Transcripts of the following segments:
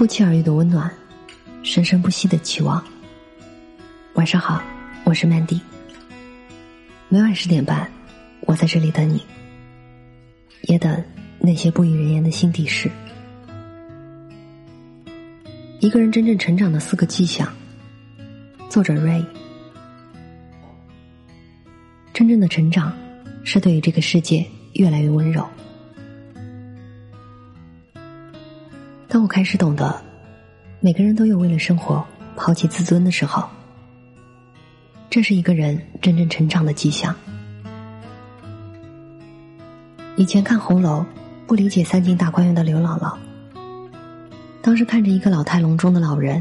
不期而遇的温暖，生生不息的期望。晚上好，我是 Mandy。每晚十点半，我在这里等你，也等那些不语人言的心底事。一个人真正成长的四个迹象。作者 Ray。真正的成长，是对于这个世界越来越温柔。当我开始懂得，每个人都有为了生活抛弃自尊的时候，这是一个人真正成长的迹象。以前看红楼，不理解三进大观园的刘姥姥，当时看着一个老态龙钟的老人，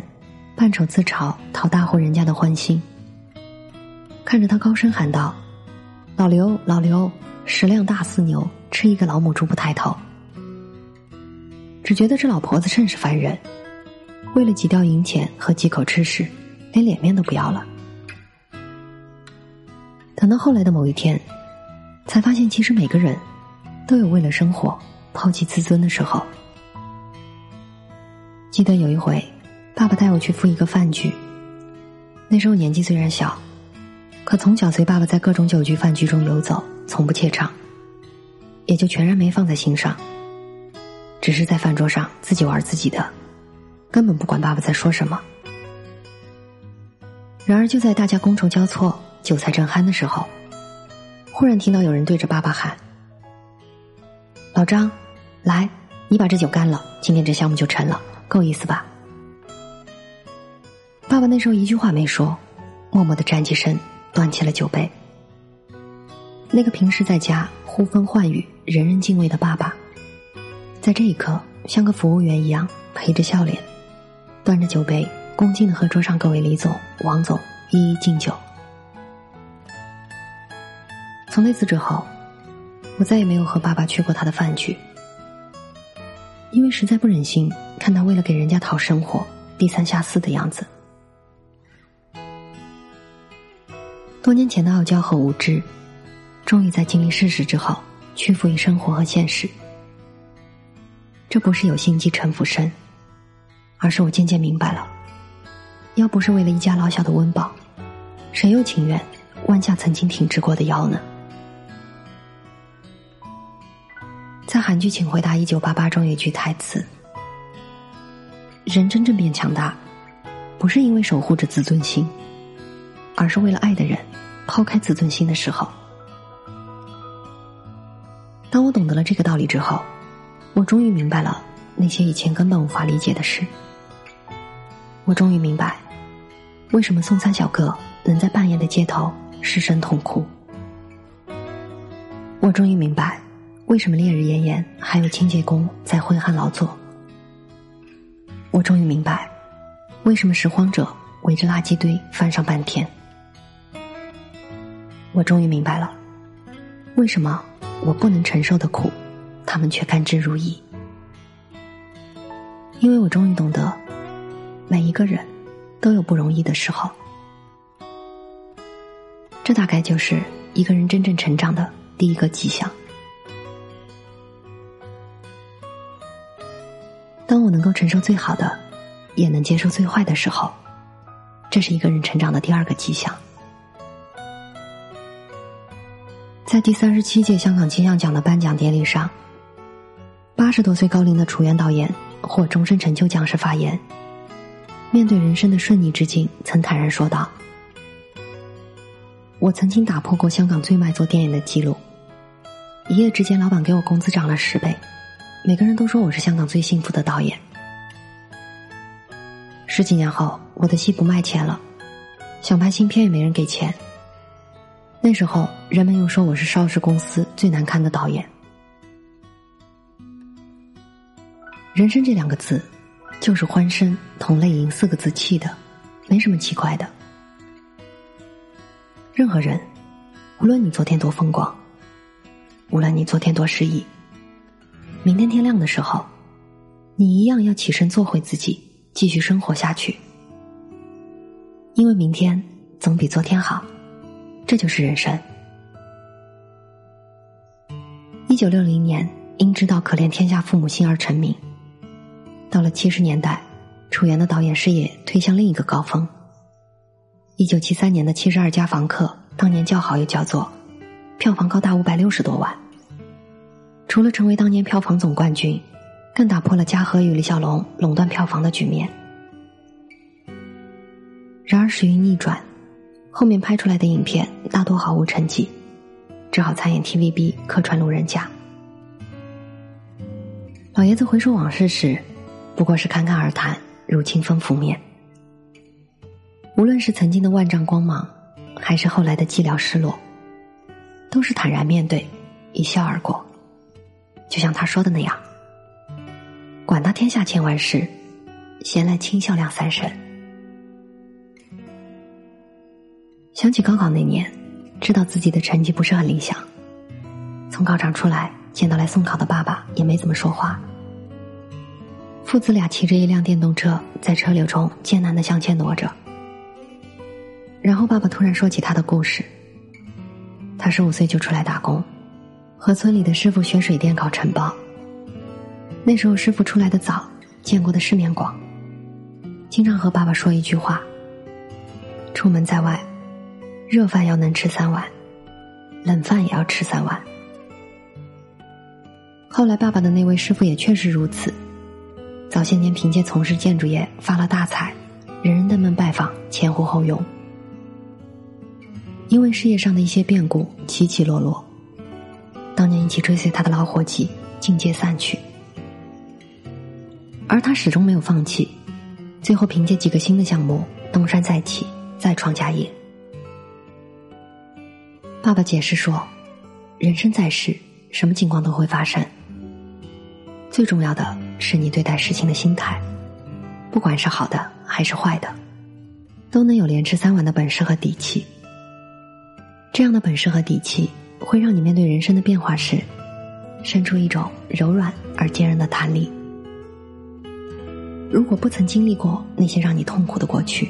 扮丑自嘲讨大户人家的欢心，看着他高声喊道：“老刘，老刘，食量大似牛，吃一个老母猪不抬头。”只觉得这老婆子甚是烦人，为了几吊银钱和几口吃食，连脸面都不要了。等到后来的某一天，才发现其实每个人都有为了生活抛弃自尊的时候。记得有一回，爸爸带我去赴一个饭局，那时候年纪虽然小，可从小随爸爸在各种酒局饭局中游走，从不怯场，也就全然没放在心上。只是在饭桌上自己玩自己的，根本不管爸爸在说什么。然而就在大家觥筹交错、酒菜正酣的时候，忽然听到有人对着爸爸喊：“老张，来，你把这酒干了，今天这项目就成了，够意思吧？”爸爸那时候一句话没说，默默的站起身，端起了酒杯。那个平时在家呼风唤雨、人人敬畏的爸爸。在这一刻，像个服务员一样陪着笑脸，端着酒杯，恭敬的和桌上各位李总、王总一一敬酒。从那次之后，我再也没有和爸爸去过他的饭局，因为实在不忍心看他为了给人家讨生活，低三下四的样子。多年前的傲娇和无知，终于在经历事实之后，屈服于生活和现实。这不是有心机城府深，而是我渐渐明白了，要不是为了一家老小的温饱，谁又情愿弯下曾经挺直过的腰呢？在韩剧《请回答一九八八》中有一句台词：“人真正变强大，不是因为守护着自尊心，而是为了爱的人抛开自尊心的时候。”当我懂得了这个道理之后。我终于明白了那些以前根本无法理解的事。我终于明白，为什么送餐小哥能在半夜的街头失声痛哭。我终于明白，为什么烈日炎炎还有清洁工在挥汗劳作。我终于明白，为什么拾荒者围着垃圾堆翻上半天。我终于明白了，为什么我不能承受的苦。他们却甘之如饴，因为我终于懂得，每一个人都有不容易的时候。这大概就是一个人真正成长的第一个迹象。当我能够承受最好的，也能接受最坏的时候，这是一个人成长的第二个迹象。在第三十七届香港金像奖的颁奖典礼上。八十多岁高龄的楚原导演获终身成就奖时发言，面对人生的顺逆之境，曾坦然说道：“我曾经打破过香港最卖座电影的记录，一夜之间，老板给我工资涨了十倍，每个人都说我是香港最幸福的导演。十几年后，我的戏不卖钱了，想拍新片也没人给钱。那时候，人们又说我是邵氏公司最难看的导演。”人生这两个字，就是欢声同泪吟四个字气的，没什么奇怪的。任何人，无论你昨天多风光，无论你昨天多失意，明天天亮的时候，你一样要起身做回自己，继续生活下去。因为明天总比昨天好，这就是人生。一九六零年，因知道可怜天下父母心而成名。到了七十年代，楚原的导演事业推向另一个高峰。一九七三年的《七十二家房客》，当年叫好又叫座，票房高达五百六十多万。除了成为当年票房总冠军，更打破了嘉禾与李小龙垄断票房的局面。然而时运逆转，后面拍出来的影片大多毫无成绩，只好参演 TVB 客串路人甲。老爷子回首往事时，不过是侃侃而谈，如清风拂面。无论是曾经的万丈光芒，还是后来的寂寥失落，都是坦然面对，一笑而过。就像他说的那样：“管他天下千万事，闲来轻笑两三声。”想起高考那年，知道自己的成绩不是很理想，从考场出来见到来送考的爸爸，也没怎么说话。父子俩骑着一辆电动车，在车流中艰难的向前挪着。然后爸爸突然说起他的故事。他十五岁就出来打工。和村里的师傅学水电搞承包。那时候师傅出来的早，见过的世面广。经常和爸爸说一句话：出门在外，热饭要能吃三碗，冷饭也要吃三碗。后来爸爸的那位师傅也确实如此，早些年凭借从事建筑业发了大财，人人登门拜访，前呼后拥。因为事业上的一些变故，起起落落。当年一起追随他的老伙计尽皆散去，而他始终没有放弃，最后凭借几个新的项目东山再起，再创家业。爸爸解释说：“人生在世，什么情况都会发生，最重要的是你对待事情的心态，不管是好的还是坏的，都能有连吃三碗的本事和底气。这样的本事和底气。”会让你面对人生的变化时，生出一种柔软而坚韧的弹力。如果不曾经历过那些让你痛苦的过去，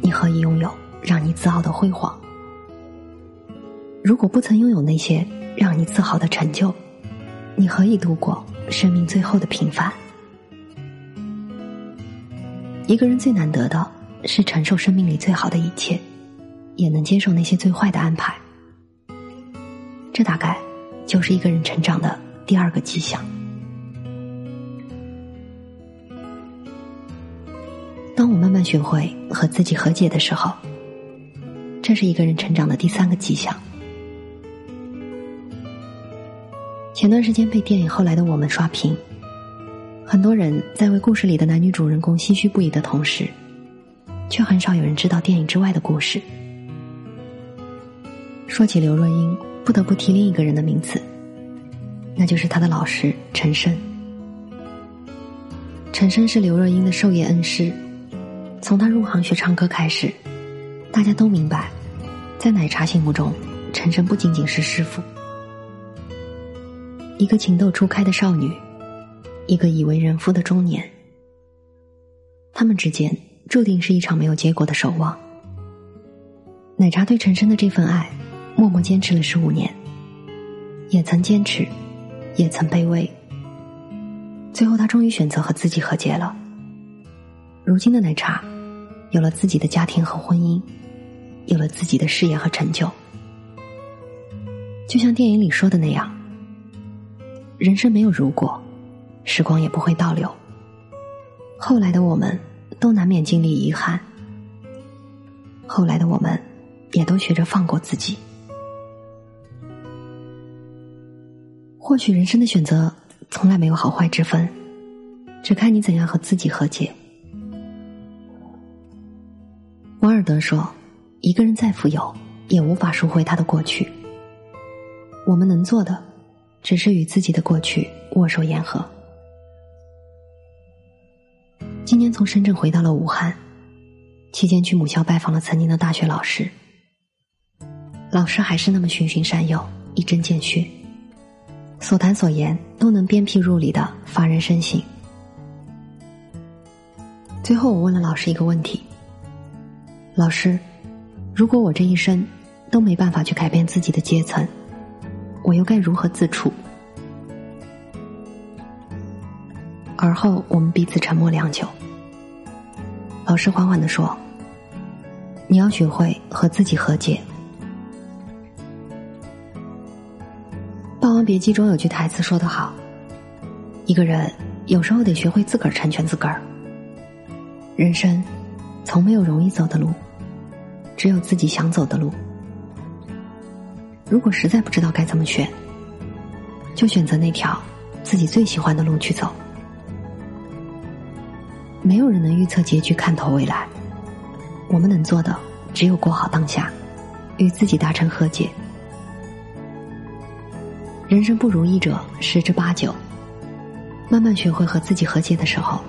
你何以拥有让你自傲的辉煌？如果不曾拥有那些让你自豪的成就，你何以度过生命最后的平凡？一个人最难得的是承受生命里最好的一切，也能接受那些最坏的安排。这大概就是一个人成长的第二个迹象。当我慢慢学会和自己和解的时候，这是一个人成长的第三个迹象。前段时间被电影《后来的我们》刷屏，很多人在为故事里的男女主人公唏嘘不已的同时，却很少有人知道电影之外的故事。说起刘若英。不得不提另一个人的名字，那就是他的老师陈升。陈升是刘若英的授业恩师，从他入行学唱歌开始，大家都明白，在奶茶心目中，陈升不仅仅是师傅，一个情窦初开的少女，一个已为人夫的中年，他们之间注定是一场没有结果的守望。奶茶对陈升的这份爱。默默坚持了十五年，也曾坚持，也曾卑微。最后，他终于选择和自己和解了。如今的奶茶，有了自己的家庭和婚姻，有了自己的事业和成就。就像电影里说的那样，人生没有如果，时光也不会倒流。后来的我们，都难免经历遗憾。后来的我们，也都学着放过自己。或许人生的选择从来没有好坏之分，只看你怎样和自己和解。王尔德说：“一个人再富有，也无法赎回他的过去。我们能做的，只是与自己的过去握手言和。”今年从深圳回到了武汉，期间去母校拜访了曾经的大学老师，老师还是那么循循善诱，一针见血。所谈所言都能鞭辟入里的发人深省。最后，我问了老师一个问题：老师，如果我这一生都没办法去改变自己的阶层，我又该如何自处？而后，我们彼此沉默良久。老师缓缓的说：“你要学会和自己和解。”《霸王别姬》中有句台词说得好：“一个人有时候得学会自个儿成全自个儿。人生从没有容易走的路，只有自己想走的路。如果实在不知道该怎么选，就选择那条自己最喜欢的路去走。没有人能预测结局，看透未来。我们能做的，只有过好当下，与自己达成和解。”人生不如意者十之八九，慢慢学会和自己和解的时候，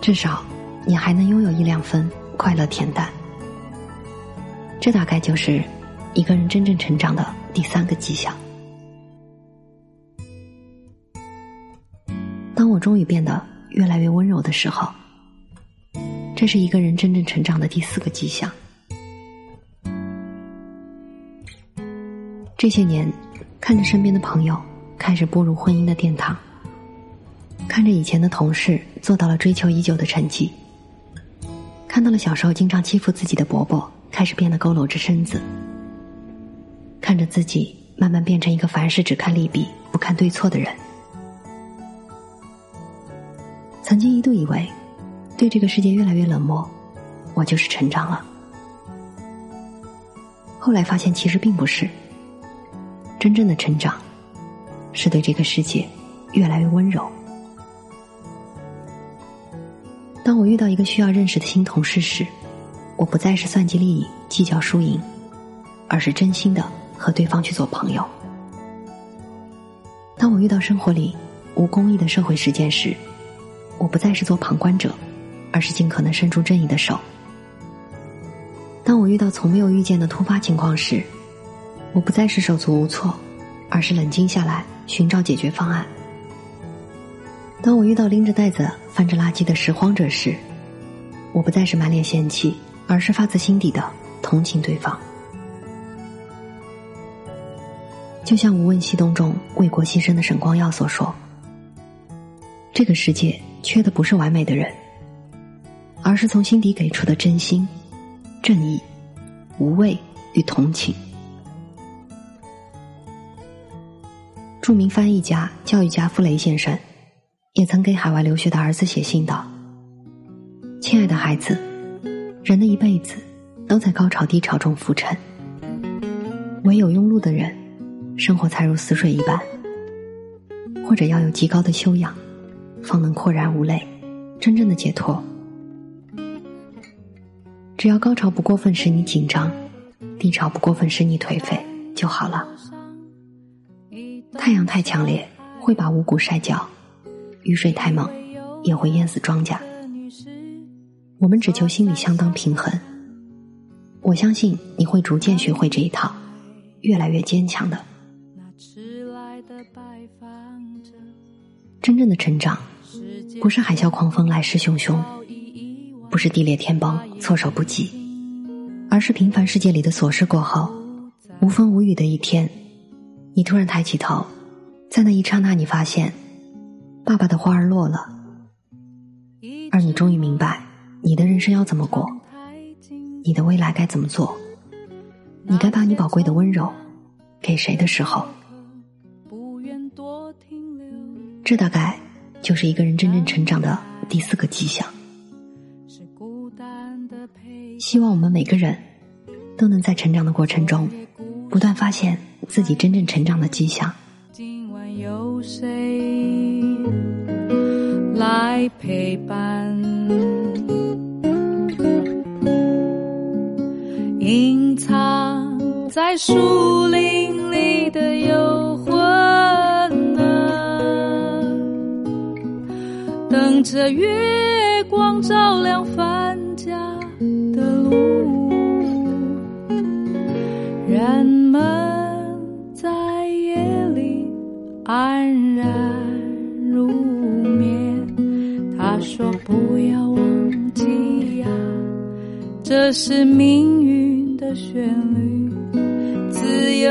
至少你还能拥有一两分快乐恬淡。这大概就是一个人真正成长的第三个迹象。当我终于变得越来越温柔的时候，这是一个人真正成长的第四个迹象。这些年。看着身边的朋友开始步入婚姻的殿堂，看着以前的同事做到了追求已久的成绩，看到了小时候经常欺负自己的伯伯开始变得佝偻着身子，看着自己慢慢变成一个凡事只看利弊不看对错的人，曾经一度以为对这个世界越来越冷漠，我就是成长了，后来发现其实并不是。真正的成长，是对这个世界越来越温柔。当我遇到一个需要认识的新同事时，我不再是算计利益、计较输赢，而是真心的和对方去做朋友。当我遇到生活里无公益的社会事件时，我不再是做旁观者，而是尽可能伸出正义的手。当我遇到从没有遇见的突发情况时，我不再是手足无措，而是冷静下来寻找解决方案。当我遇到拎着袋子翻着垃圾的拾荒者时，我不再是满脸嫌弃，而是发自心底的同情对方。就像《无问西东》中为国牺牲的沈光耀所说：“这个世界缺的不是完美的人，而是从心底给出的真心、正义、无畏与同情。”著名翻译家、教育家傅雷先生，也曾给海外留学的儿子写信道：“亲爱的孩子，人的一辈子都在高潮低潮中浮沉，唯有庸碌的人，生活才如死水一般。或者要有极高的修养，方能豁然无泪，真正的解脱。只要高潮不过分使你紧张，低潮不过分使你颓废就好了。”太阳太强烈，会把五谷晒焦；雨水太猛，也会淹死庄稼。我们只求心里相当平衡。我相信你会逐渐学会这一套，越来越坚强的。真正的成长，不是海啸狂风来势汹汹，不是地裂天崩措手不及，而是平凡世界里的琐事过后，无风无雨的一天。你突然抬起头，在那一刹那，你发现，爸爸的花儿落了，而你终于明白，你的人生要怎么过，你的未来该怎么做，你该把你宝贵的温柔给谁的时候，这大概就是一个人真正成长的第四个迹象。希望我们每个人都能在成长的过程中，不断发现。自己真正成长的迹象。今晚有谁来陪伴？隐藏在树林里的幽等着月光照亮返家的路，人们在夜里。安然入眠。他说：“不要忘记呀，这是命运的旋律，自由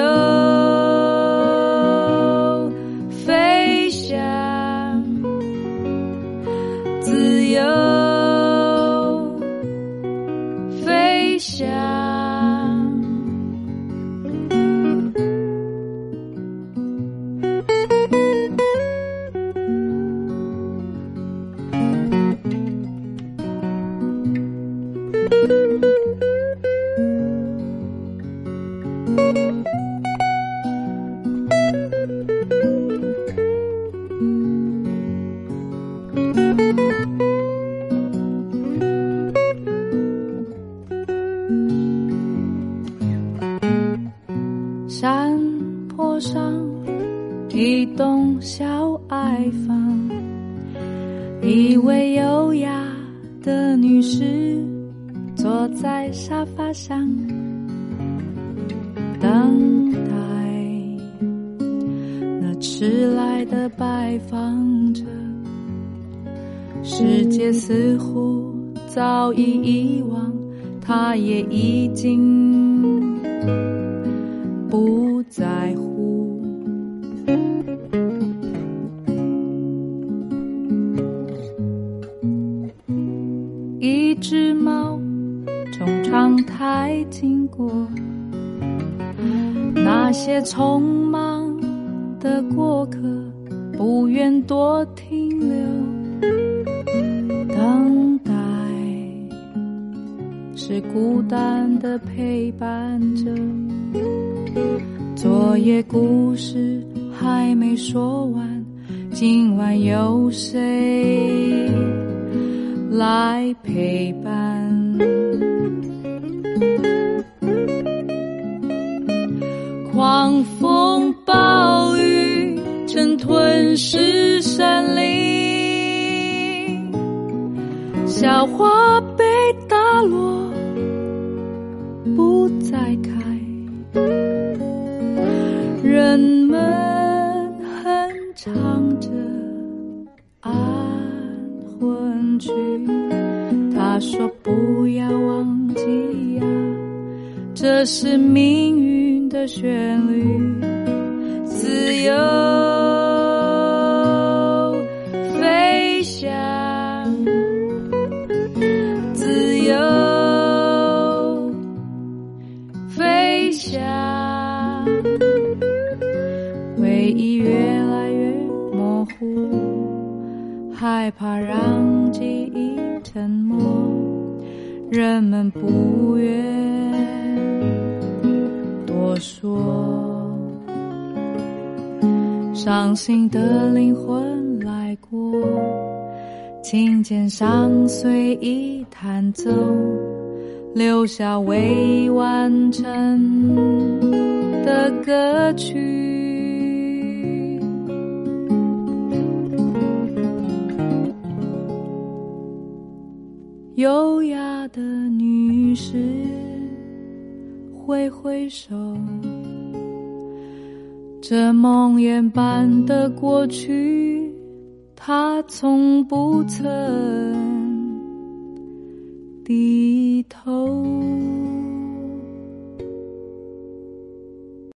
一位优雅的女士坐在沙发上，等待那迟来的拜访者。世界似乎早已遗忘，她也已经。不从窗台经过，那些匆忙的过客不愿多停留，等待是孤单的陪伴着。昨夜故事还没说完，今晚有谁来陪伴？风暴雨正吞噬森林，小花被打落，不再开。人们哼唱着安魂曲，他说不要忘记呀，这是命运的旋律，自由。琴键上随意弹奏，留下未完成的歌曲。优雅的女士挥挥手，这梦魇般的过去，他从不曾低头。